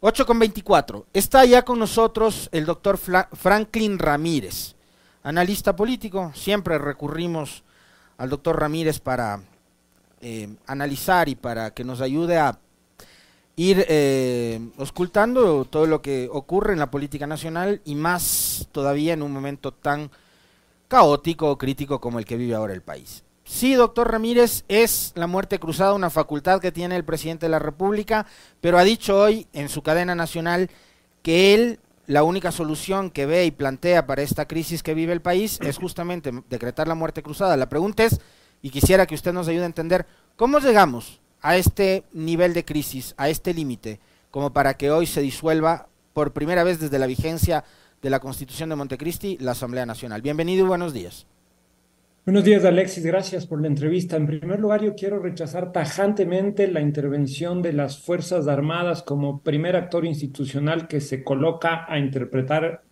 8 con 24. Está ya con nosotros el doctor Franklin Ramírez, analista político. Siempre recurrimos al doctor Ramírez para eh, analizar y para que nos ayude a ir eh, ocultando todo lo que ocurre en la política nacional y más todavía en un momento tan caótico o crítico como el que vive ahora el país. Sí, doctor Ramírez, es la muerte cruzada una facultad que tiene el presidente de la República, pero ha dicho hoy en su cadena nacional que él la única solución que ve y plantea para esta crisis que vive el país es justamente decretar la muerte cruzada. La pregunta es, y quisiera que usted nos ayude a entender, ¿cómo llegamos a este nivel de crisis, a este límite, como para que hoy se disuelva por primera vez desde la vigencia de la Constitución de Montecristi la Asamblea Nacional? Bienvenido y buenos días. Buenos días, Alexis. Gracias por la entrevista. En primer lugar, yo quiero rechazar tajantemente la intervención de las Fuerzas Armadas como primer actor institucional que se coloca a interpretar,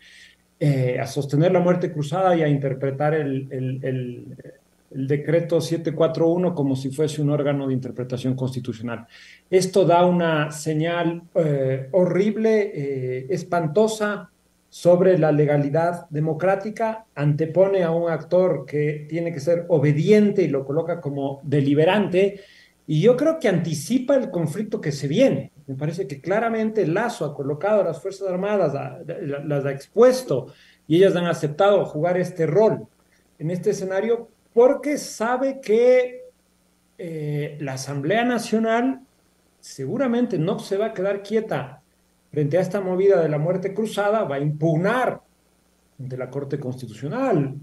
eh, a sostener la muerte cruzada y a interpretar el, el, decreto 741 como si fuese un órgano de interpretación constitucional. Esto da una señal eh, horrible, eh, espantosa, sobre la legalidad democrática, antepone a un actor que tiene que ser obediente y lo coloca como deliberante, y yo creo que anticipa el conflicto que se viene. Me parece que claramente Lazo ha colocado a las Fuerzas Armadas, las ha expuesto, y ellas han aceptado jugar este rol en este escenario porque sabe que eh, la Asamblea Nacional seguramente no se va a quedar quieta frente a esta movida de la muerte cruzada, va a impugnar ante la Corte Constitucional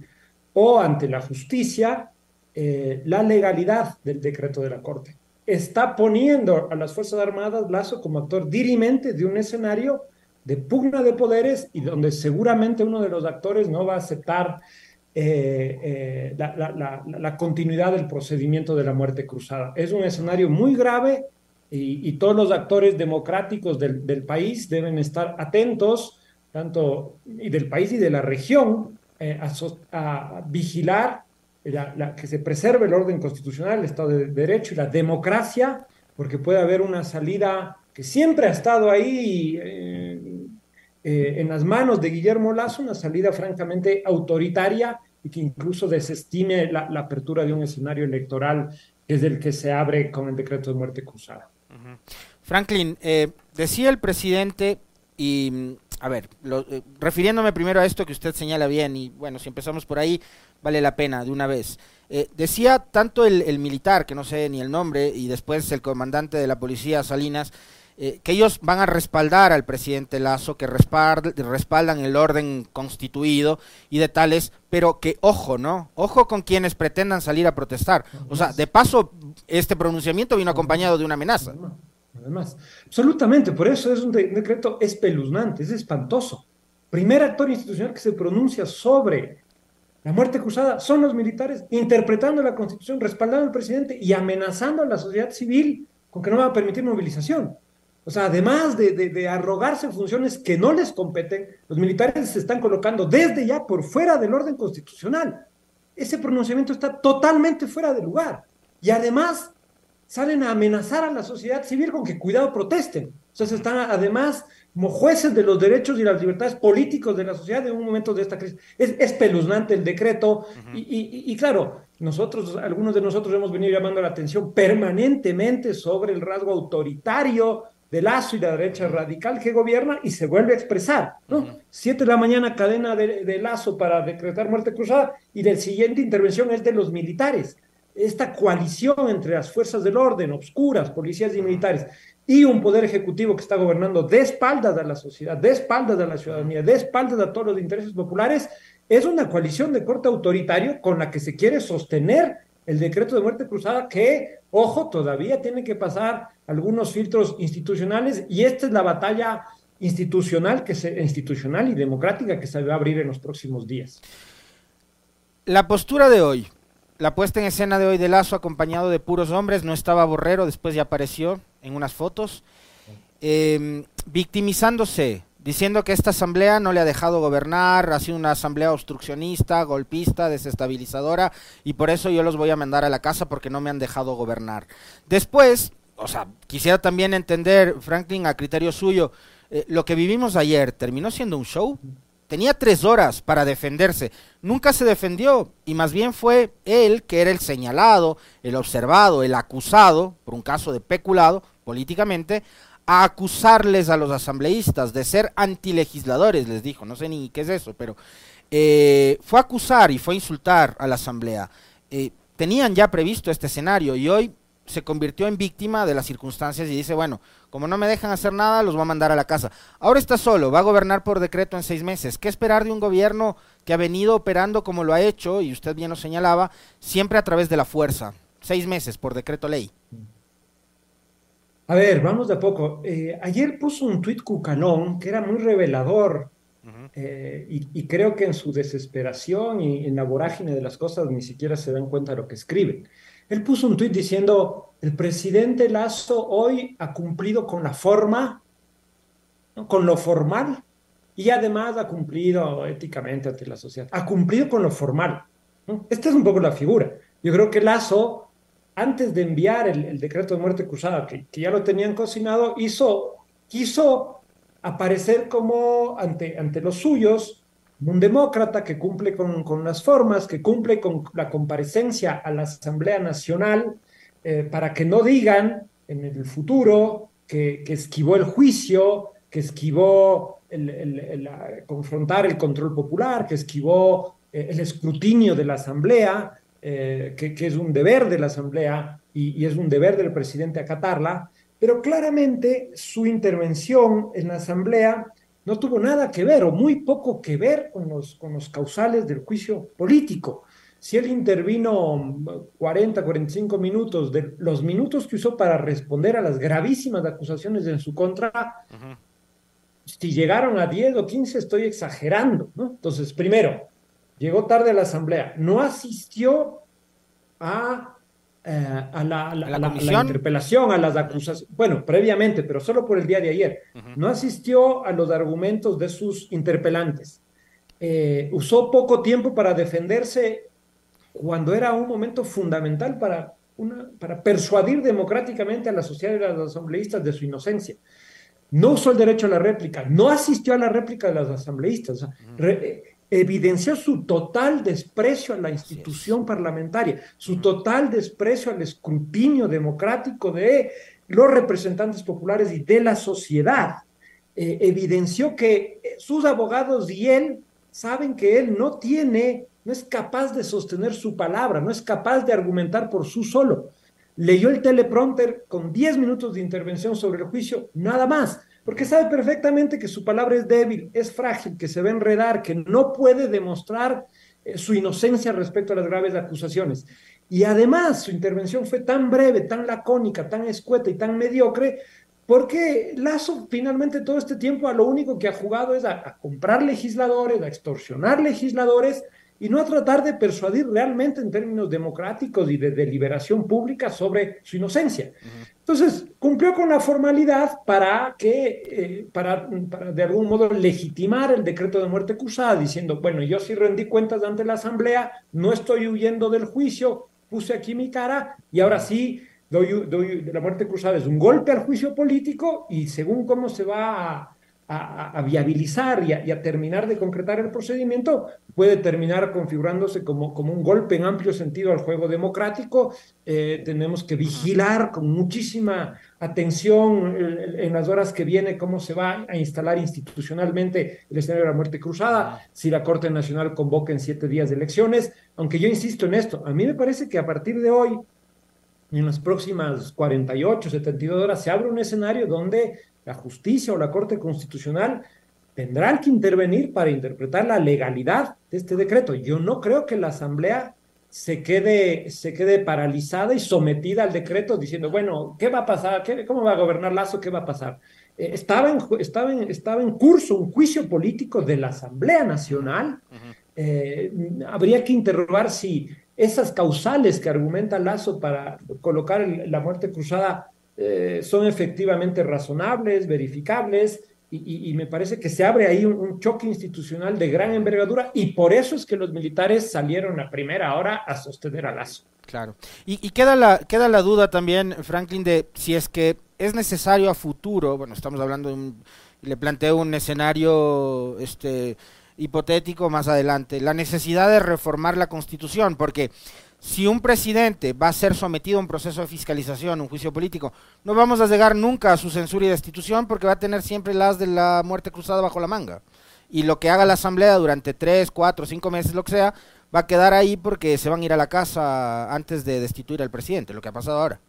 o ante la justicia eh, la legalidad del decreto de la Corte. Está poniendo a las Fuerzas Armadas Lazo como actor dirimente de un escenario de pugna de poderes y donde seguramente uno de los actores no va a aceptar eh, eh, la, la, continuidad del procedimiento de la muerte cruzada. Es un escenario muy grave y, todos los actores democráticos del, del, país deben estar atentos, tanto y del país y de la región, eh, a, vigilar la, que se preserve el orden constitucional, el Estado de Derecho y la democracia, porque puede haber una salida que siempre ha estado ahí eh, eh, en las manos de Guillermo Lazo, una salida francamente autoritaria y que incluso desestime la, la apertura de un escenario electoral que es el que se abre con el decreto de muerte cruzada. Franklin, eh, decía el presidente, y a ver, eh, refiriéndome primero a esto que usted señala bien, y bueno, si empezamos por ahí, vale la pena de una vez. Eh, decía tanto el, militar, que no sé ni el nombre, y después el comandante de la policía, Salinas, que ellos van a respaldar al presidente Lazo, que respaldan el orden constituido y de tales, pero que ojo, ¿no? Ojo con quienes pretendan salir a protestar. O sea, de paso, este pronunciamiento vino acompañado de una amenaza. Además, absolutamente, por eso es un, decreto espeluznante, es espantoso. Primer actor institucional que se pronuncia sobre la muerte cruzada son los militares, interpretando la constitución, respaldando al presidente y amenazando a la sociedad civil con que no va a permitir movilización. O sea, además de, de, arrogarse funciones que no les competen, los militares se están colocando desde ya por fuera del orden constitucional. Ese pronunciamiento está totalmente fuera de lugar. Y además salen a amenazar a la sociedad civil con que cuidado protesten. O sea, se están además como jueces de los derechos y las libertades políticos de la sociedad en un momento de esta crisis. Es espeluznante el decreto y, claro, nosotros, algunos de nosotros hemos venido llamando la atención permanentemente sobre el rasgo autoritario de Lazo y la derecha radical que gobierna y se vuelve a expresar. ¿no? Siete de la mañana cadena de, de Lazo para decretar muerte cruzada y del siguiente intervención es de los militares esta coalición entre las fuerzas del orden, obscuras, policías y militares, y un poder ejecutivo que está gobernando de espaldas a la sociedad, de espaldas a la ciudadanía, de espaldas a todos los intereses populares, es una coalición de corte autoritario con la que se quiere sostener el decreto de muerte cruzada que, ojo, todavía tiene que pasar algunos filtros institucionales y esta es la batalla institucional, que se, institucional y democrática que se va a abrir en los próximos días. La postura de hoy, la puesta en escena de hoy de Lazo acompañado de puros hombres, no estaba Borrero, después ya apareció en unas fotos, em, victimizándose, diciendo que esta asamblea no le ha dejado gobernar, ha sido una asamblea obstruccionista, golpista, desestabilizadora, y por eso yo los voy a mandar a la casa porque no me han dejado gobernar. Después, o sea, quisiera también entender, Franklin, a criterio suyo, eh, lo que vivimos ayer terminó siendo un show. Tenía tres horas para defenderse. Nunca se defendió y más bien fue él que era el señalado, el observado, el acusado por un caso de peculado políticamente a acusarles a los asambleístas de ser antilegisladores, les dijo, no sé ni qué es eso, pero eh, fue a acusar y fue a insultar a la asamblea. Eh, tenían ya previsto este escenario y hoy se convirtió en víctima de las circunstancias y dice, bueno, como no me dejan hacer nada, los voy a mandar a la casa. Ahora está solo, va a gobernar por decreto en seis meses. ¿Qué esperar de un gobierno que ha venido operando como lo ha hecho, y usted bien lo señalaba, siempre a través de la fuerza? Seis meses por decreto ley. A ver, vamos de a poco. Eh, ayer puso un tuit Cucalón que era muy revelador eh, y, creo que en su desesperación y en la vorágine de las cosas ni siquiera se dan cuenta de lo que escriben. Él puso un tuit diciendo, el presidente Lazo hoy ha cumplido con la forma, con lo formal, y además ha cumplido éticamente ante la sociedad, ha cumplido con lo formal. Esta es un poco la figura. Yo creo que Lazo, antes de enviar el, decreto de muerte cruzada, que, ya lo tenían cocinado, hizo, quiso aparecer como ante, ante los suyos, un demócrata que cumple con, con, las formas, que cumple con la comparecencia a la Asamblea Nacional, eh, para que no digan en el futuro que, esquivó el juicio, que esquivó el, confrontar el control popular, que esquivó eh, el escrutinio de la Asamblea, eh, que, que, es un deber de la Asamblea y, y, es un deber del presidente acatarla, pero claramente su intervención en la Asamblea no tuvo nada que ver o muy poco que ver con los, con los causales del juicio político. Si él intervino 40, 45 minutos, de los minutos que usó para responder a las gravísimas acusaciones en su contra, si llegaron a 10 o 15, estoy exagerando, ¿no? Entonces, primero, llegó tarde a la asamblea, no asistió a eh, a, la, interpelación, a las acusaciones, bueno, previamente, pero solo por el día de ayer, no asistió a los argumentos de sus interpelantes. Eh, usó poco tiempo para defenderse cuando era un momento fundamental para, una, para persuadir democráticamente a la sociedad y a los asambleístas de su inocencia. No usó el derecho a la réplica, no asistió a la réplica de los asambleístas evidenció su total desprecio a la institución parlamentaria, su total desprecio al escrutinio democrático de los representantes populares y de la sociedad. Eh, evidenció que eh, sus abogados y él saben que él no tiene, no es capaz de sostener su palabra, no es capaz de argumentar por su solo. Leyó el teleprompter con 10 minutos de intervención sobre el juicio, nada más porque sabe perfectamente que su palabra es débil, es frágil, que se va a enredar, que no puede demostrar eh, su inocencia respecto a las graves acusaciones. Y además su intervención fue tan breve, tan lacónica, tan escueta y tan mediocre, porque Lazo finalmente todo este tiempo a lo único que ha jugado es a comprar legisladores, a extorsionar legisladores y no a tratar de persuadir realmente en términos democráticos y de deliberación pública sobre su inocencia. Entonces, cumplió con la formalidad para que, eh, para, de algún modo legitimar el decreto de muerte cruzada, diciendo, bueno, yo sí rendí cuentas ante la Asamblea, no estoy huyendo del juicio, puse aquí mi cara y ahora sí doy, doy la muerte cruzada. Es un golpe al juicio político y según cómo se va a a, viabilizar y a, terminar de concretar el procedimiento, puede terminar configurándose como, como un golpe en amplio sentido al juego democrático. Eh, tenemos que vigilar con muchísima atención en, las horas que viene cómo se va a instalar institucionalmente el escenario de la muerte cruzada, si la Corte Nacional convoca en siete días de elecciones, aunque yo insisto en esto, a mí me parece que a partir de hoy, en las próximas 48, 72 horas, se abre un escenario donde la justicia o la Corte Constitucional tendrán que intervenir para interpretar la legalidad de este decreto. Yo no creo que la Asamblea se quede, se quede paralizada y sometida al decreto diciendo, bueno, ¿qué va a pasar? ¿Qué, ¿Cómo va a gobernar Lazo? ¿Qué va a pasar? Eh, estaba, en, estaba, en, estaba en curso un juicio político de la Asamblea Nacional. Eh, habría que interrogar si esas causales que argumenta Lazo para colocar la muerte cruzada eh, son efectivamente razonables, verificables, y, me parece que se abre ahí un, choque institucional de gran envergadura, y por eso es que los militares salieron a primera hora a sostener a Lazo. Claro. Y, queda, la, queda la duda también, Franklin, de si es que es necesario a futuro, bueno, estamos hablando de un, le planteo un escenario este, hipotético más adelante, la necesidad de reformar la constitución, porque si un presidente va a ser sometido a un proceso de fiscalización, un juicio político, no vamos a llegar nunca a su censura y destitución porque va a tener siempre las de la muerte cruzada bajo la manga. Y lo que haga la Asamblea durante tres, cuatro, cinco meses, lo que sea, va a quedar ahí porque se van a ir a la casa antes de destituir al presidente, lo que ha pasado ahora.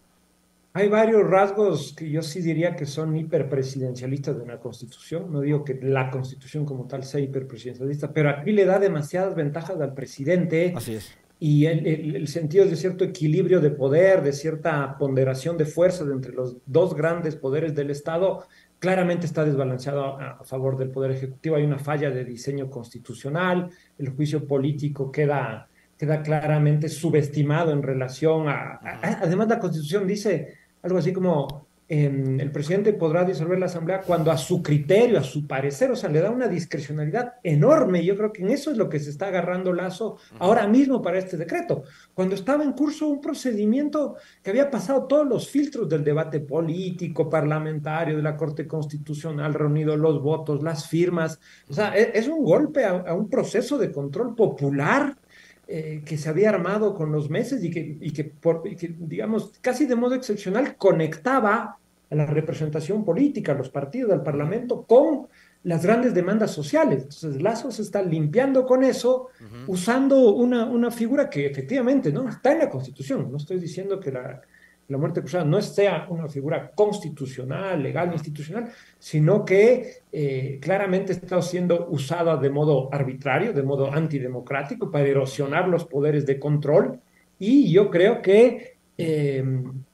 Hay varios rasgos que yo sí diría que son hiperpresidencialistas de una constitución. No digo que la constitución como tal sea hiperpresidencialista, pero aquí le da demasiadas ventajas al presidente. Así es. Y el, el, sentido de cierto equilibrio de poder, de cierta ponderación de fuerzas entre los dos grandes poderes del Estado, claramente está desbalanceado a, a, favor del Poder Ejecutivo. Hay una falla de diseño constitucional, el juicio político queda, queda claramente subestimado en relación a, a Además, la Constitución dice algo así como eh, el presidente podrá disolver la asamblea cuando a su criterio, a su parecer, o sea, le da una discrecionalidad enorme. Yo creo que en eso es lo que se está agarrando Lazo ahora mismo para este decreto. Cuando estaba en curso un procedimiento que había pasado todos los filtros del debate político, parlamentario, de la Corte Constitucional, reunido los votos, las firmas, o sea, es, es un golpe a, a un proceso de control popular eh, que se había armado con los meses y que, y que, por, y que, digamos, casi de modo excepcional conectaba a la representación política, a los partidos, al Parlamento, con las grandes demandas sociales. Entonces, Lazo se está limpiando con eso, uh -huh. usando una, una figura que efectivamente no está en la Constitución. No estoy diciendo que la, la muerte cruzada no sea una figura constitucional, legal, institucional, sino que eh, claramente está siendo usada de modo arbitrario, de modo antidemocrático, para erosionar los poderes de control. Y yo creo que eh,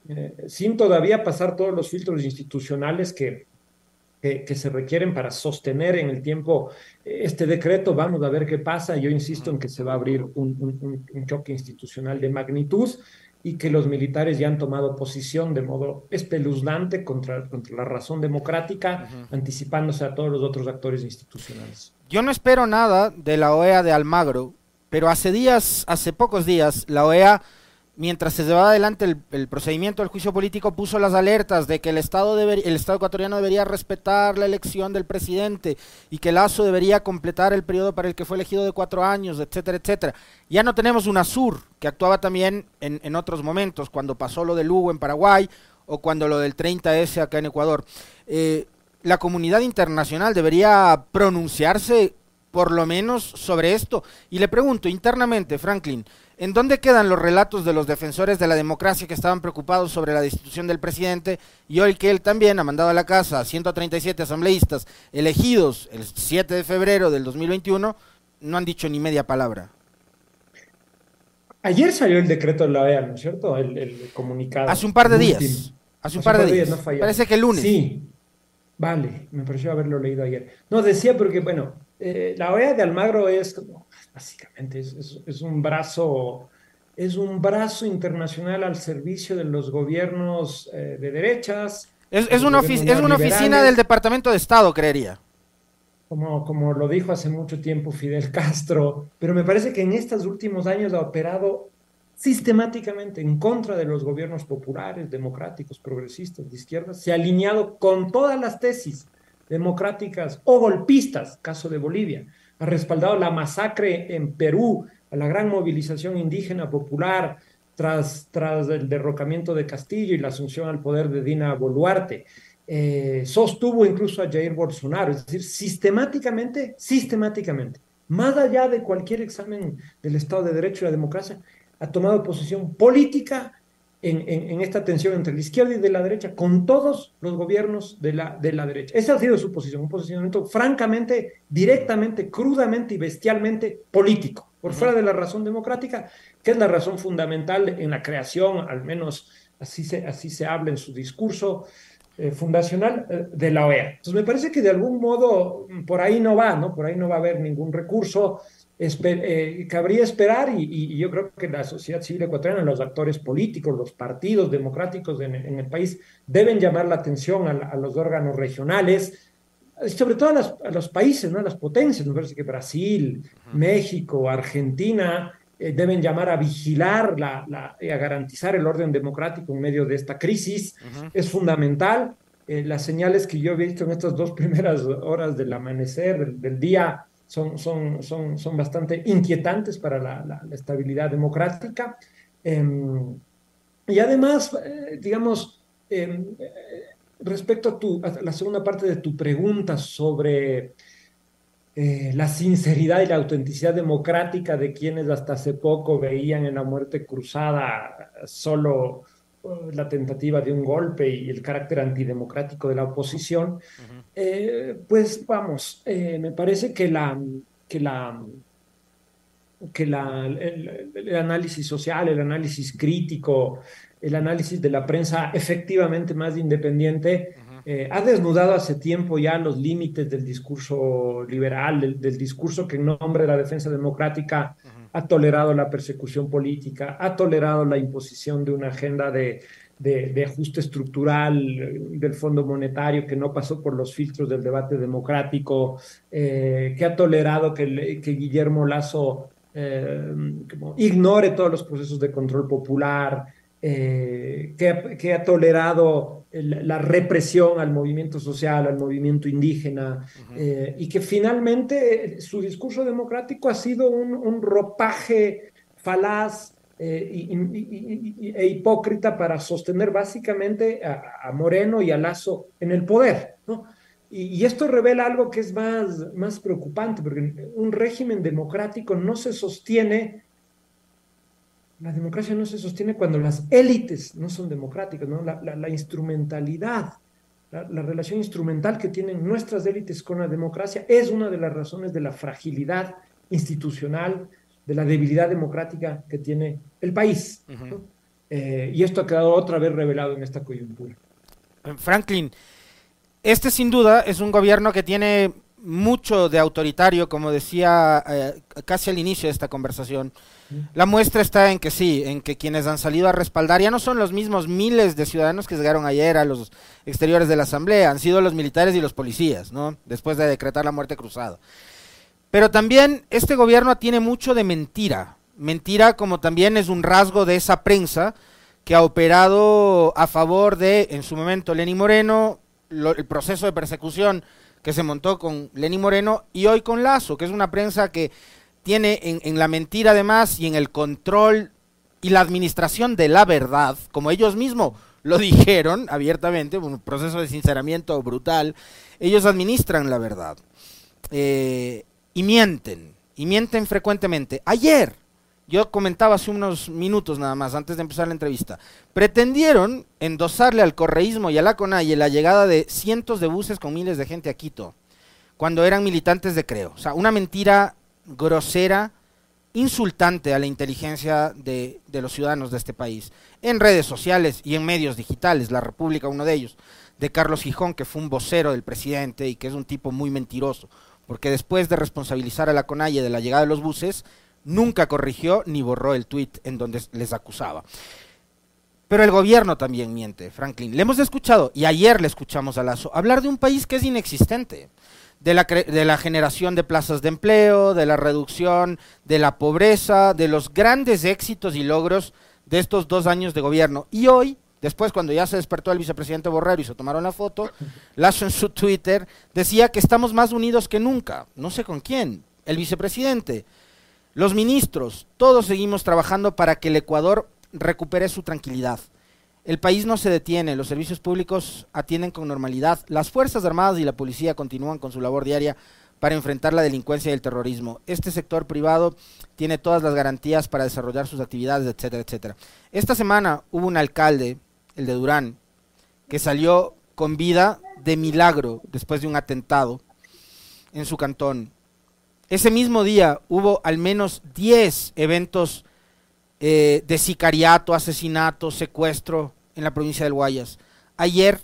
eh, sin todavía pasar todos los filtros institucionales que, que, que, se requieren para sostener en el tiempo este decreto, vamos a ver qué pasa. Yo insisto en que se va a abrir un, un, un choque institucional de magnitud y que los militares ya han tomado posición de modo espeluznante contra, contra la razón democrática, uh -huh. anticipándose a todos los otros actores institucionales. Yo no espero nada de la OEA de Almagro, pero hace días, hace pocos días, la OEA, mientras se llevaba adelante el, procedimiento del juicio político, puso las alertas de que el Estado, deber, el Estado ecuatoriano debería respetar la elección del presidente y que Lazo debería completar el periodo para el que fue elegido de cuatro años, etcétera, etcétera. Ya no tenemos una SUR, que actuaba también en, otros momentos, cuando pasó lo del Lugo en Paraguay o cuando lo del 30S acá en Ecuador. Eh, la comunidad internacional debería pronunciarse por lo menos sobre esto. Y le pregunto internamente, Franklin, ¿en dónde quedan los relatos de los defensores de la democracia que estaban preocupados sobre la destitución del presidente y hoy que él también ha mandado a la casa a 137 asambleístas elegidos el 7 de febrero del 2021, no han dicho ni media palabra? Ayer salió el decreto de la OEA, ¿no es cierto? El, el comunicado. Hace un par de días. Hace, Hace un par, de días. días no Parece que el lunes. Sí. Vale, me pareció haberlo leído ayer. No, decía porque, bueno, eh, la OEA de Almagro es como, básicamente, es, es, es, un brazo, es un brazo internacional al servicio de los gobiernos eh, de derechas. Es, es una, es una oficina del Departamento de Estado, creería. Como, como lo dijo hace mucho tiempo Fidel Castro, pero me parece que en estos últimos años ha operado sistemáticamente en contra de los gobiernos populares, democráticos, progresistas, de izquierda, se ha alineado con todas las tesis democráticas o golpistas, caso de Bolivia, ha respaldado la masacre en Perú, a la gran movilización indígena popular tras, tras el derrocamiento de Castillo y la asunción al poder de Dina Boluarte. Eh, sostuvo incluso a Jair Bolsonaro, es decir, sistemáticamente, sistemáticamente, más allá de cualquier examen del Estado de Derecho y la democracia, ha tomado posición política en, en, en, esta tensión entre la izquierda y de la derecha con todos los gobiernos de la, de la derecha. Esa ha sido su posición, un posicionamiento francamente, directamente, crudamente y bestialmente político, por fuera de la razón democrática, que es la razón fundamental en la creación, al menos así se, así se habla en su discurso eh, fundacional eh, de la OEA. Entonces me parece que de algún modo por ahí no va, ¿no? Por ahí no va a haber ningún recurso Esper, eh, cabría esperar y, y, yo creo que la sociedad civil ecuatoriana, los actores políticos, los partidos democráticos en, en el país deben llamar la atención a, a los órganos regionales, sobre todo a, las, a, los países, ¿no? a las potencias, me parece que Brasil. México, Argentina, eh, deben llamar a vigilar la, y a garantizar el orden democrático en medio de esta crisis. Es fundamental. Eh, las señales que yo he visto en estas dos primeras horas del amanecer, del, día, son, son, son, son bastante inquietantes para la, estabilidad democrática. Em, y además, eh, digamos, em, respecto a, tu, a la segunda parte de tu pregunta sobre eh, la sinceridad y la autenticidad democrática de quienes hasta hace poco veían en la muerte cruzada solo la tentativa de un golpe y el carácter antidemocrático de la oposición, eh, pues vamos, eh, me parece que la que la que la, el, análisis social, el análisis crítico, el análisis de la prensa efectivamente más independiente eh, ha desnudado hace tiempo ya los límites del discurso liberal, del, discurso que en nombre de la defensa democrática ha tolerado la persecución política, ha tolerado la imposición de una agenda de, ajuste estructural del Fondo Monetario que no pasó por los filtros del debate democrático, eh, que ha tolerado que, Guillermo Lazo eh, ignore todos los procesos de control popular, que, ha tolerado la represión al movimiento social, al movimiento indígena, eh, y que finalmente eh, su discurso democrático ha sido un, ropaje falaz eh, e hipócrita para sostener básicamente a, Moreno y a Lazo en el poder. Y, esto revela algo que es más, más preocupante, porque un régimen democrático no se sostiene la democracia no se sostiene cuando las élites no son democráticas, ¿no? La, instrumentalidad, la, relación instrumental que tienen nuestras élites con la democracia es una de las razones de la fragilidad institucional, de la debilidad democrática que tiene el país. Eh, y esto ha quedado otra vez revelado en esta coyuntura. Franklin, este sin duda es un gobierno que tiene mucho de autoritario, como decía eh, casi al inicio de esta conversación. La muestra está en que sí, en que quienes han salido a respaldar ya no son los mismos miles de ciudadanos que llegaron ayer a los exteriores de la Asamblea, han sido los militares y los policías, ¿no? Después de decretar la muerte cruzada. Pero también este gobierno tiene mucho de mentira. Mentira como también es un rasgo de esa prensa que ha operado a favor de, en su momento, Lenny Moreno, el proceso de persecución que se montó con Lenny Moreno y hoy con Lazo, que es una prensa que tiene en, la mentira además y en el control y la administración de la verdad, como ellos mismos lo dijeron abiertamente, un proceso de sinceramiento brutal, ellos administran la verdad eh, y mienten, y mienten frecuentemente. Ayer, yo comentaba hace unos minutos nada más, antes de empezar la entrevista, pretendieron endosarle al correísmo y a la CONAIE la llegada de cientos de buses con miles de gente a Quito, cuando eran militantes de Creo. O sea, una mentira grosera, insultante a la inteligencia de, los ciudadanos de este país, en redes sociales y en medios digitales, La República, uno de ellos, de Carlos Gijón, que fue un vocero del presidente y que es un tipo muy mentiroso, porque después de responsabilizar a la CONAIE de la llegada de los buses, nunca corrigió ni borró el tuit en donde les acusaba. Pero el gobierno también miente, Franklin. Le hemos escuchado, y ayer le escuchamos a Lazo, hablar de un país que es inexistente de la, de la generación de plazas de empleo, de la reducción de la pobreza, de los grandes éxitos y logros de estos dos años de gobierno. Y hoy, después cuando ya se despertó el vicepresidente Borrero y se tomaron la foto, Lazo en su Twitter decía que estamos más unidos que nunca. No sé con quién, el vicepresidente, los ministros, todos seguimos trabajando para que el Ecuador recupere su tranquilidad. El país no se detiene, los servicios públicos atienden con normalidad, las Fuerzas Armadas y la policía continúan con su labor diaria para enfrentar la delincuencia y el terrorismo. Este sector privado tiene todas las garantías para desarrollar sus actividades, etcétera, etcétera. Esta semana hubo un alcalde, el de Durán, que salió con vida de milagro después de un atentado en su cantón. Ese mismo día hubo al menos 10 eventos eh, de sicariato, asesinato, secuestro en la provincia del Guayas. Ayer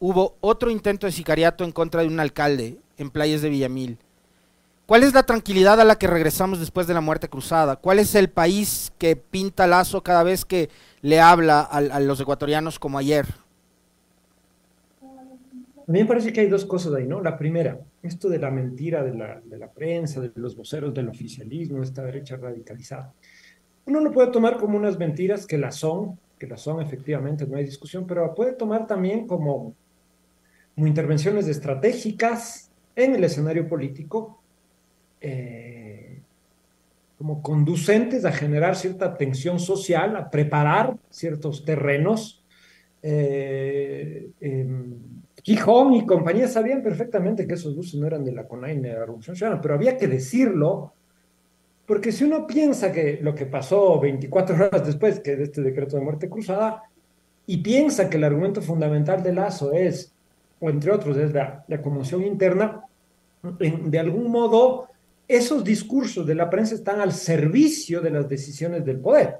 hubo otro intento de sicariato en contra de un alcalde en playas de Villamil. ¿Cuál es la tranquilidad a la que regresamos después de la muerte cruzada? ¿Cuál es el país que pinta lazo cada vez que le habla a, los ecuatorianos como ayer? A mí me parece que hay dos cosas ahí, ¿no? La primera, esto de la mentira de la, de la prensa, de los voceros del oficialismo, esta derecha radicalizada. Uno lo puede tomar como unas mentiras que las son, que las son efectivamente, no hay discusión, pero puede tomar también como, como intervenciones estratégicas en el escenario político, eh, como conducentes a generar cierta tensión social, a preparar ciertos terrenos. Eh, em, y compañía sabían perfectamente que esos buses no eran de la CONAI ni de la Revolución Ciudadana, pero había que decirlo, porque si uno piensa que lo que pasó 24 horas después de este decreto de muerte cruzada, y piensa que el argumento fundamental de Lazo es, o entre otros, es la, la conmoción interna, de algún modo esos discursos de la prensa están al servicio de las decisiones del poder.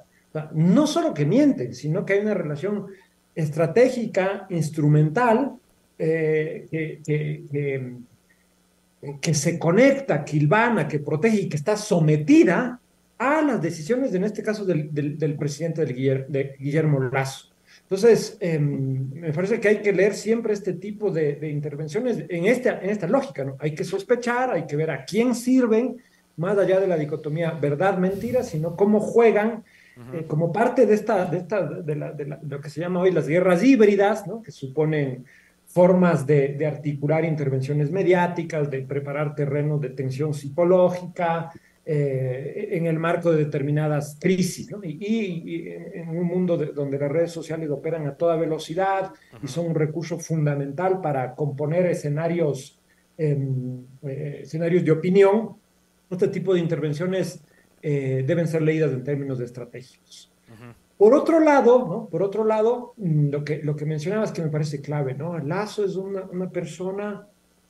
no solo que mienten, sino que hay una relación estratégica, instrumental, eh, que, se conecta, que ilvana, que protege y que está sometida a las decisiones, en este caso, del, del, presidente del de Guillermo Lazo. Entonces, em, me parece que hay que leer siempre este tipo de, de, intervenciones en esta, en esta lógica, ¿no? Hay que sospechar, hay que ver a quién sirven, más allá de la dicotomía verdad-mentira, sino cómo juegan eh, como parte de, esta, de, esta, de, la, de, lo que se llama hoy las guerras híbridas, ¿no? que suponen formas de, de, articular intervenciones mediáticas, de preparar terrenos de tensión psicológica, eh, en el marco de determinadas crisis, ¿no? y, en un mundo donde las redes sociales operan a toda velocidad y son un recurso fundamental para componer escenarios, em, eh, escenarios de opinión, este tipo de intervenciones eh, deben ser leídas en términos de estratégicos. Por otro lado. Por otro lado, mm, lo que, lo que mencionabas que me parece clave, ¿no? Lazo es una, una persona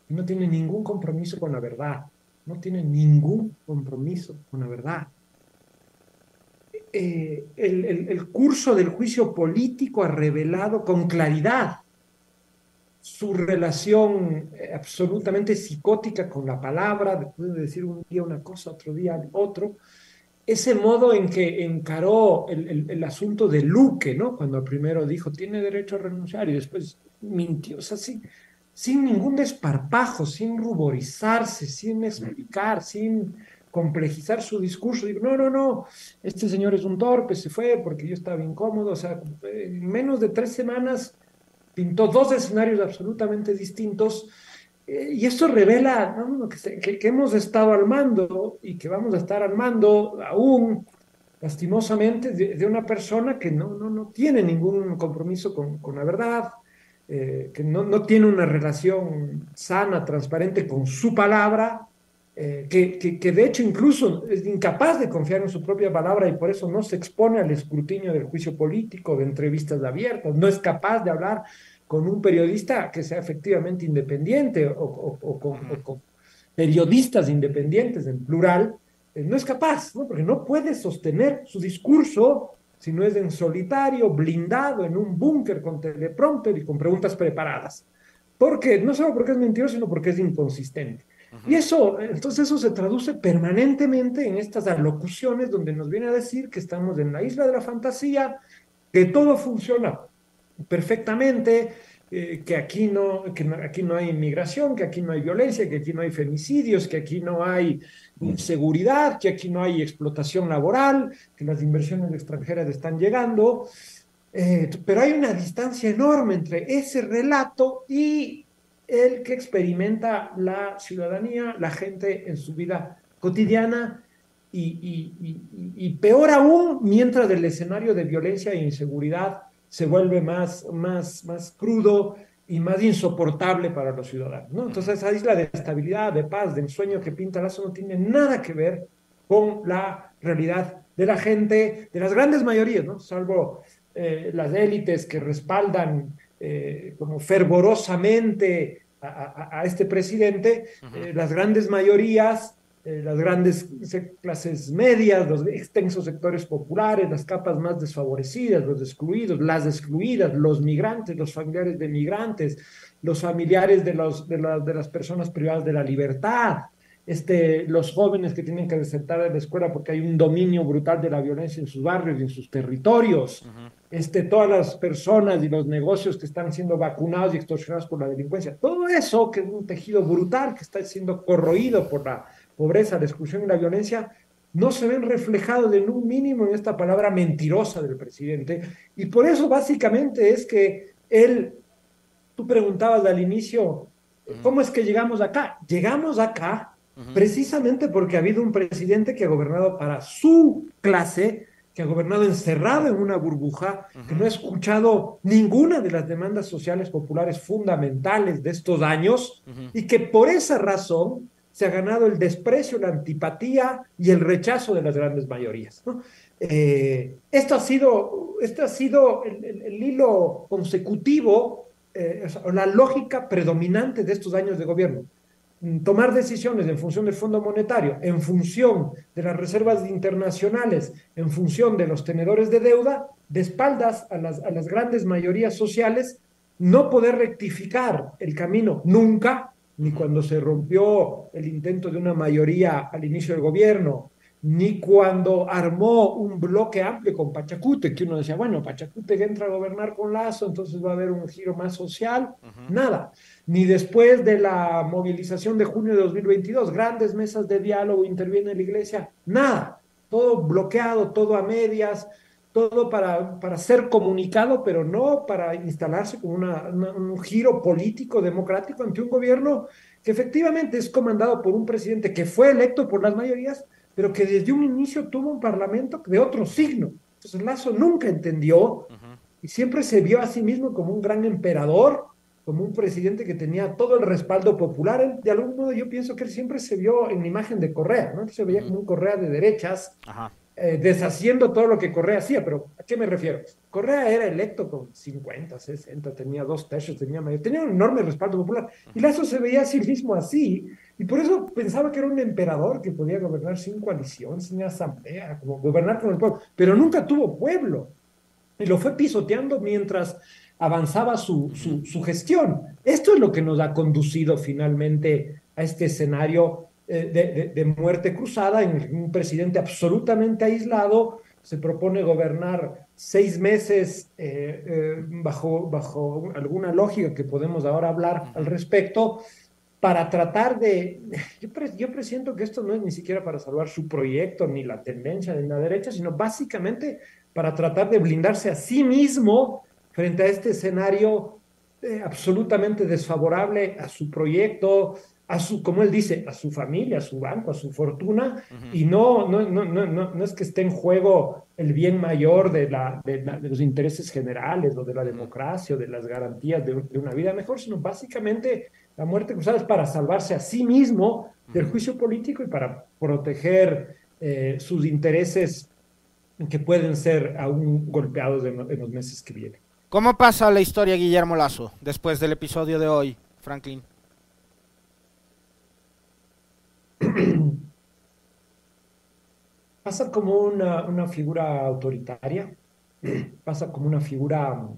que no tiene ningún compromiso con la verdad, no tiene ningún compromiso con la verdad. Eh, el, el, el, curso del juicio político ha revelado con claridad su relación eh, absolutamente psicótica con la palabra, después de decir un día una cosa, otro día otro, ese modo en que encaró el, asunto de Luque, ¿no? Cuando primero dijo, tiene derecho a renunciar y después mintió, o sea, sin, sin ningún desparpajo, sin ruborizarse, sin explicar, sin complejizar su discurso. Digo, no, no, no, este señor es un torpe, se fue porque yo estaba incómodo, o sea, en menos de tres semanas pintó dos escenarios absolutamente distintos y esto revela que, que, hemos estado armando y que vamos a estar armando aún, lastimosamente, de, una persona que no, no, no, tiene ningún compromiso con, con la verdad, eh, que no, no, tiene una relación sana, transparente con su palabra, eh, que, que, que, de hecho incluso es incapaz de confiar en su propia palabra y por eso no se expone al escrutinio del juicio político, de entrevistas abiertas, no es capaz de hablar con un periodista que sea efectivamente independiente o, con, periodistas independientes en plural, eh, no es capaz, ¿no? porque no puede sostener su discurso si no es en solitario, blindado, en un búnker con teleprompter y con preguntas preparadas. Porque, no solo porque es mentiroso, sino porque es inconsistente. Y eso, entonces eso se traduce permanentemente en estas alocuciones donde nos viene a decir que estamos en la isla de la fantasía, que todo funciona perfectamente, eh, que, aquí no, que aquí no hay inmigración, que aquí no hay violencia, que aquí no hay femicidios, que aquí no hay inseguridad, que aquí no hay explotación laboral, que las inversiones extranjeras están llegando. Eh, pero hay una distancia enorme entre ese relato y el que experimenta la ciudadanía, la gente en su vida cotidiana y, y, y, peor aún mientras el escenario de violencia e inseguridad se vuelve más, más, más crudo y más insoportable para los ciudadanos. ¿no? Entonces esa isla de estabilidad, de paz, de ensueño que pinta Lazo no tiene nada que ver con la realidad de la gente, de las grandes mayorías, ¿no? salvo eh, las élites que respaldan eh, como fervorosamente a, a, este presidente, eh, las grandes mayorías eh, las grandes clases medias, los extensos sectores populares, las capas más desfavorecidas, los excluidos, las excluidas, los migrantes, los familiares de migrantes, los familiares de, los, de, de las personas privadas de la libertad, este, los jóvenes que tienen que desertar de la escuela porque hay un dominio brutal de la violencia en sus barrios y en sus territorios, este, todas las personas y los negocios que están siendo vacunados y extorsionados por la delincuencia, todo eso que es un tejido brutal que está siendo corroído por la pobreza, la exclusión y la violencia, no se ven reflejados en un mínimo en esta palabra mentirosa del presidente. Y por eso básicamente es que él, tú preguntabas al inicio, ¿cómo es que llegamos acá? Llegamos acá precisamente porque ha habido un presidente que ha gobernado para su clase, que ha gobernado encerrado en una burbuja, que no ha escuchado ninguna de las demandas sociales populares fundamentales de estos años y que por esa razón se ha ganado el desprecio, la antipatía y el rechazo de las grandes mayorías. Eh, esto ha sido, esto ha sido el, hilo consecutivo, eh, la lógica predominante de estos años de gobierno. Mm, tomar decisiones en función del Fondo Monetario, en función de las reservas internacionales, en función de los tenedores de deuda, de espaldas a las, a las grandes mayorías sociales, no poder rectificar el camino nunca, ni cuando se rompió el intento de una mayoría al inicio del gobierno, ni cuando armó un bloque amplio con Pachacute, que uno decía, bueno, Pachacute entra a gobernar con Lazo, entonces va a haber un giro más social, nada. Ni después de la movilización de junio de 2022, grandes mesas de diálogo, interviene la iglesia, nada. Todo bloqueado, todo a medias, todo para, para ser comunicado, pero no para instalarse como un giro político democrático ante un gobierno que efectivamente es comandado por un presidente que fue electo por las mayorías, pero que desde un inicio tuvo un parlamento de otro signo. Entonces Lazo nunca entendió y siempre se vio a sí mismo como un gran emperador, como un presidente que tenía todo el respaldo popular. de algún modo yo pienso que él siempre se vio en la imagen de Correa, ¿no? Se veía como un Correa de derechas, Ajá. Eh, deshaciendo todo lo que Correa hacía, pero ¿a qué me refiero? Correa era electo con 50, 60, tenía dos tercios, tenía mayor, tenía un enorme respaldo popular, y Lazo se veía a sí mismo así, y por eso pensaba que era un emperador que podía gobernar sin coalición, sin asamblea, como gobernar con el pueblo, pero nunca tuvo pueblo, y lo fue pisoteando mientras avanzaba su, su, su gestión. Esto es lo que nos ha conducido finalmente a este escenario eh, de, muerte cruzada en un presidente absolutamente aislado. Se propone gobernar seis meses eh, eh, bajo, bajo alguna lógica que podemos ahora hablar al respecto para tratar de... Yo, yo presiento que esto no es ni siquiera para salvar su proyecto, ni la tendencia de la derecha, sino básicamente para tratar de blindarse a sí mismo frente a este escenario absolutamente desfavorable a su proyecto, a su, como él dice, a su familia, a su banco, a su fortuna, y no, no, no, no, no, es que esté en juego el bien mayor de, la, de, los intereses generales o de la democracia o de las garantías de, una vida mejor, sino básicamente la muerte cruzada es para salvarse a sí mismo del juicio político y para proteger eh, sus intereses que pueden ser aún golpeados en, en los meses que vienen. ¿Cómo pasa la historia Guillermo Lazo después del episodio de hoy, Franklin? pasa como una, figura autoritaria, pasa como una figura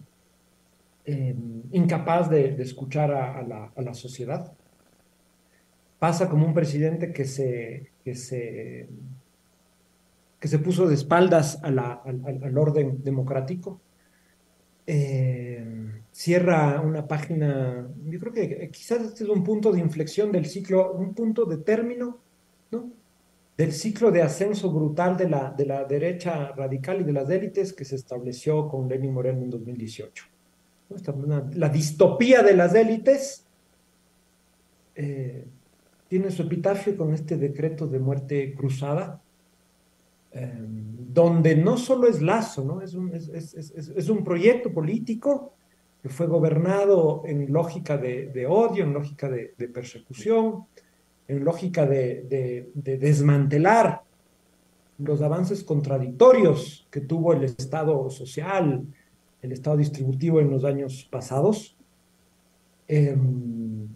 em, incapaz de, escuchar a, la, sociedad, pasa como un presidente que se, que se, que se puso de espaldas al, al, orden democrático. Em, cierra una página, yo creo que quizás este es un punto de inflexión del ciclo, un punto de término, ¿no? Del ciclo de ascenso brutal de la, de la derecha radical y de las élites que se estableció con Lenin Moreno en 2018. la distopía de las élites eh, tiene su epitafio con este decreto de muerte cruzada, eh, donde no solo es lazo, ¿no? Es, un, es un proyecto político que fue gobernado en lógica de, odio, en lógica de, persecución, en lógica de, desmantelar los avances contradictorios que tuvo el Estado social, el Estado distributivo en los años pasados. Em,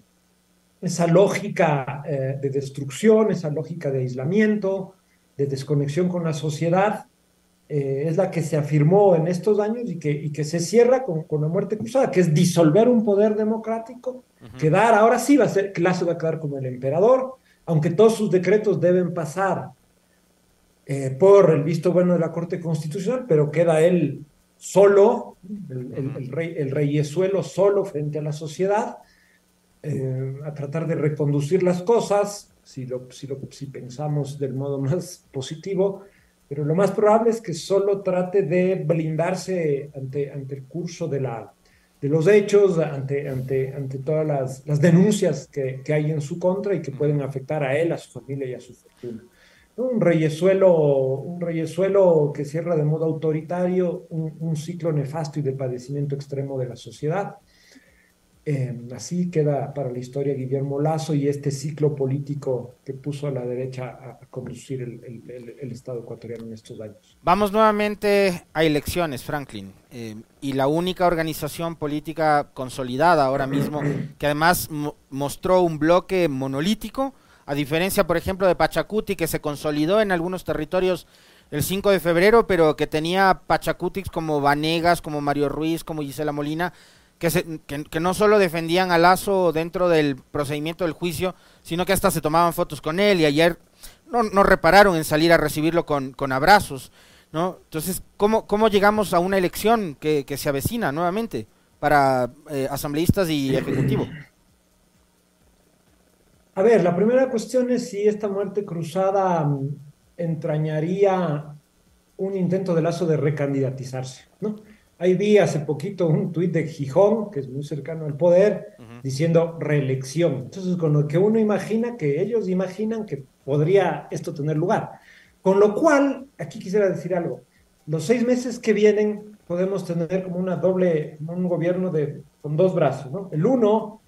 esa lógica eh, de destrucción, esa lógica de aislamiento, de desconexión con la sociedad, eh, es la que se afirmó en estos años y que, y que se cierra con, con, la muerte cruzada, que es disolver un poder democrático, quedar, ahora sí va a ser, Lazo va a quedar como el emperador, aunque todos sus decretos deben pasar eh, por el visto bueno de la Corte Constitucional, pero queda él solo, el, rey, el reyesuelo solo frente a la sociedad, eh, a tratar de reconducir las cosas, si, lo, si, lo, si pensamos del modo más positivo, pero lo más probable es que solo trate de blindarse ante, ante el curso de, la, de los hechos, ante, ante, ante todas las, las denuncias que, que, hay en su contra y que pueden afectar a él, a su familia y a su fortuna. Un reyesuelo, un reyesuelo que cierra de modo autoritario un, un ciclo nefasto y de padecimiento extremo de la sociedad eh, así queda para la historia Guillermo Lazo y este ciclo político que puso a la derecha a, conducir el, el, el, Estado ecuatoriano en estos años. Vamos nuevamente a elecciones, Franklin. Eh, y la única organización política consolidada ahora mismo, que además mostró un bloque monolítico, a diferencia, por ejemplo, de Pachacuti, que se consolidó en algunos territorios el 5 de febrero, pero que tenía Pachacutis como Vanegas, como Mario Ruiz, como Gisela Molina, que, que, no solo defendían a Lazo dentro del procedimiento del juicio, sino que hasta se tomaban fotos con él y ayer no, no repararon en salir a recibirlo con, con abrazos. ¿no? Entonces, ¿cómo, ¿cómo llegamos a una elección que, que se avecina nuevamente para eh, asambleístas y ejecutivo? A ver, la primera cuestión es si esta muerte cruzada mm, entrañaría un intento de Lazo de recandidatizarse, ¿no? Ahí vi hace poquito un tuit de Gijón, que es muy cercano al poder, diciendo reelección. Entonces, con lo que uno imagina, que ellos imaginan que podría esto tener lugar. Con lo cual, aquí quisiera decir algo. Los seis meses que vienen podemos tener como una doble, un gobierno de, con dos brazos, ¿no? El uno,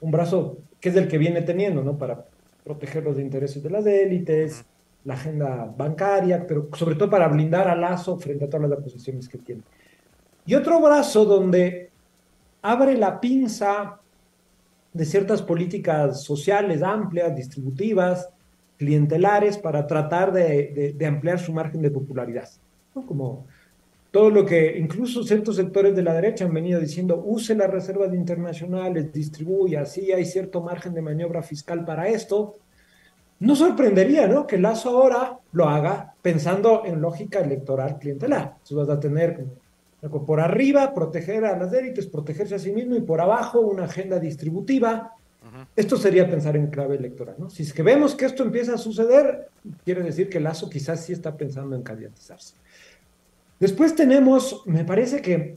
un brazo que es el que viene teniendo, ¿no? Para proteger los intereses de las élites, la agenda bancaria, pero sobre todo para blindar a Lazo frente a todas las acusaciones que tiene. Y otro brazo donde abre la pinza de ciertas políticas sociales amplias, distributivas, clientelares, para tratar de, de, ampliar su margen de popularidad. Como todo lo que incluso ciertos sectores de la derecha han venido diciendo, use las reservas internacionales, distribuya, así hay cierto margen de maniobra fiscal para esto. No sorprendería, ¿no? Que Lazo ahora lo haga pensando en lógica electoral clientelar. Entonces vas a tener por arriba, proteger a las élites, protegerse a sí mismo, y por abajo, una agenda distributiva. Esto sería pensar en clave electoral, ¿no? Si es que vemos que esto empieza a suceder, quiere decir que Lazo quizás sí está pensando en candidatizarse. Después tenemos, me parece que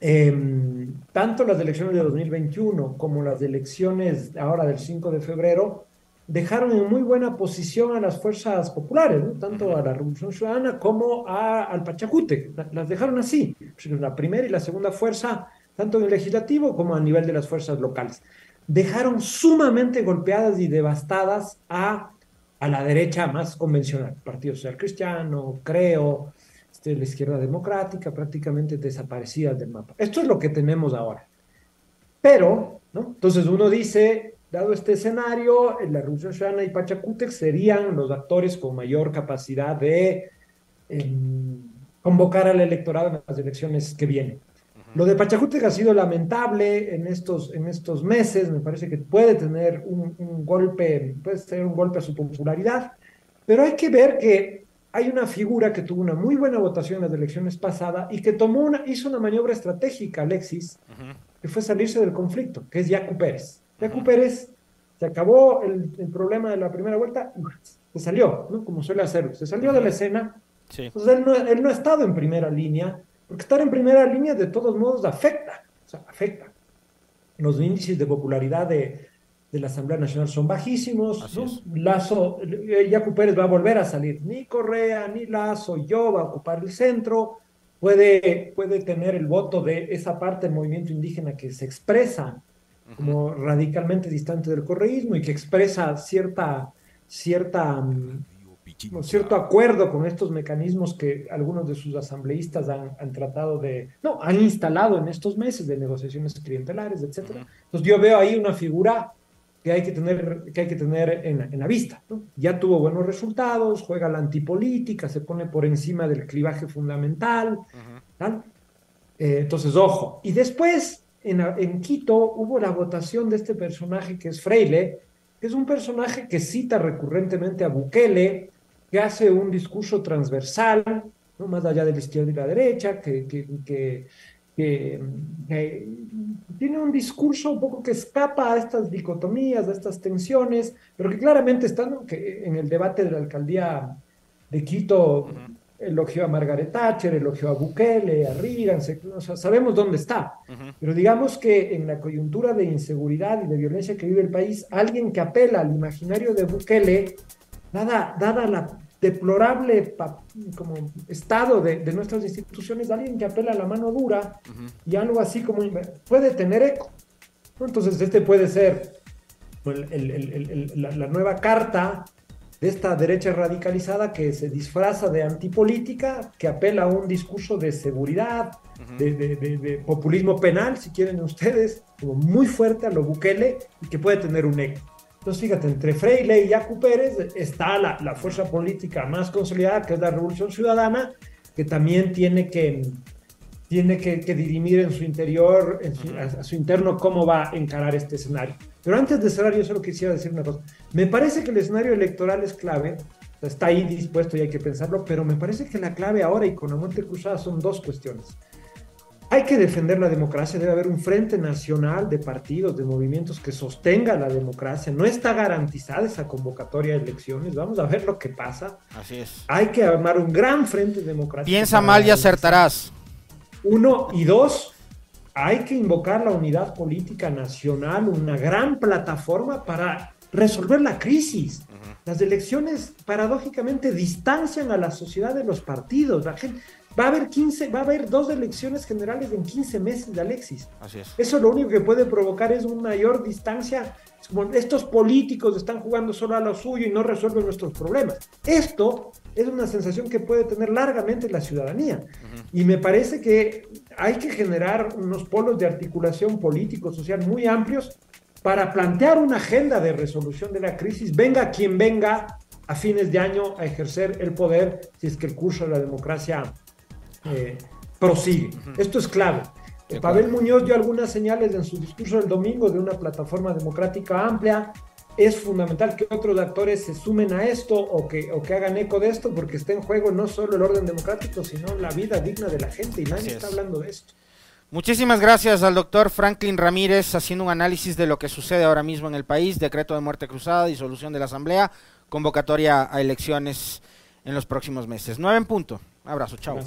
em, tanto las elecciones de 2021 como las elecciones ahora del 5 de febrero dejaron en muy buena posición a las fuerzas populares, tanto a la Revolución Ciudadana como a, al Pachacute. Las dejaron así, la primera y la segunda fuerza, tanto en el legislativo como a nivel de las fuerzas locales. Dejaron sumamente golpeadas y devastadas a, a la derecha más convencional, Partido Social Cristiano, Creo, este, la izquierda democrática, prácticamente desaparecidas del mapa. Esto es lo que tenemos ahora. Pero, ¿no? entonces uno dice, Dado este escenario, la Revolución Ciudadana y Pachacútec serían los actores con mayor capacidad de em, convocar al electorado en las elecciones que vienen. Lo de Pachacútec ha sido lamentable en estos, en estos meses, me parece que puede tener un, un golpe, puede tener un golpe a su popularidad, pero hay que ver que hay una figura que tuvo una muy buena votación en las elecciones pasadas y que tomó una, hizo una maniobra estratégica, Alexis, que fue salirse del conflicto, que es Yacu Pérez. Pérez se acabó el, problema de la primera vuelta, se salió, ¿no? como suele hacerlo, se salió de la escena. Entonces él no, él no ha estado en primera línea, porque estar en primera línea de todos modos afecta, o sea, afecta. Los índices de popularidad de, de la Asamblea Nacional son bajísimos. Lazo, Yacu Pérez va a volver a salir. Ni Correa, ni Lazo, yo va a ocupar el centro. Puede, puede tener el voto de esa parte del movimiento indígena que se expresa como radicalmente distante del correísmo y que expresa cierta, cierta, mm, cierto acuerdo con estos mecanismos que algunos de sus asambleístas han, han, tratado de, no, han instalado en estos meses de negociaciones clientelares, etcétera. Entonces yo veo ahí una figura que hay que tener, que hay que tener en, en la vista. Ya tuvo buenos resultados, juega la antipolítica, se pone por encima del clivaje fundamental. Eh, entonces, ojo. Y después en, Quito hubo la votación de este personaje que es Freile, que es un personaje que cita recurrentemente a Bukele, que hace un discurso transversal, ¿no? más allá de la izquierda y la derecha, que, que, que, tiene un discurso un poco que escapa a estas dicotomías, a estas tensiones, pero que claramente están en el debate de la alcaldía de Quito, elogió a Margaret Thatcher, elogió a Bukele, a Reagan, sabemos dónde está. Pero digamos que en la coyuntura de inseguridad y de violencia que vive el país, alguien que apela al imaginario de Bukele, dada, dada la deplorable como estado de, nuestras instituciones, alguien que apela a la mano dura y algo así como puede tener eco. Entonces, este puede ser la nueva carta de esta derecha radicalizada que se disfraza de antipolítica, que apela a un discurso de seguridad, de, populismo penal, si quieren ustedes, como muy fuerte a lo Bukele y que puede tener un eco. Entonces, fíjate, entre Freire y Yacu Pérez está la, la fuerza política más consolidada, que es la Revolución Ciudadana, que también tiene que, tiene que, dirimir en su interior, en su, a, su interno, cómo va a encarar este escenario. Pero antes de cerrar, yo solo quisiera decir una cosa. Me parece que el escenario electoral es clave, está ahí dispuesto y hay que pensarlo, pero me parece que la clave ahora y con la muerte cruzada son dos cuestiones. Hay que defender la democracia, debe haber un frente nacional de partidos, de movimientos que sostenga la democracia. No está garantizada esa convocatoria de elecciones, vamos a ver lo que pasa. Así es. Hay que armar un gran frente democrático. Piensa mal y acertarás. Uno y dos, hay que invocar la unidad política nacional, una gran plataforma para resolver la crisis. Las elecciones paradójicamente distancian a la sociedad de los partidos. La gente, va a haber 15, va a haber dos elecciones generales en 15 meses de Alexis. Así es. Eso lo único que puede provocar es una mayor distancia. como estos políticos están jugando solo a lo suyo y no resuelven nuestros problemas. Esto es una sensación que puede tener largamente la ciudadanía. Y me parece que hay que generar unos polos de articulación político-social muy amplios para plantear una agenda de resolución de la crisis, venga quien venga a fines de año a ejercer el poder si es que el curso de la democracia eh, prosigue. Esto es clave. Pavel Muñoz dio algunas señales en su discurso del domingo de una plataforma democrática amplia es fundamental que otros actores se sumen a esto o que, o que hagan eco de esto, porque está en juego no solo el orden democrático, sino la vida digna de la gente, y nadie está hablando de esto. Muchísimas gracias al doctor Franklin Ramírez haciendo un análisis de lo que sucede ahora mismo en el país, decreto de muerte cruzada, disolución de la Asamblea, convocatoria a elecciones en los próximos meses. Nueve en punto. Abrazo, chao.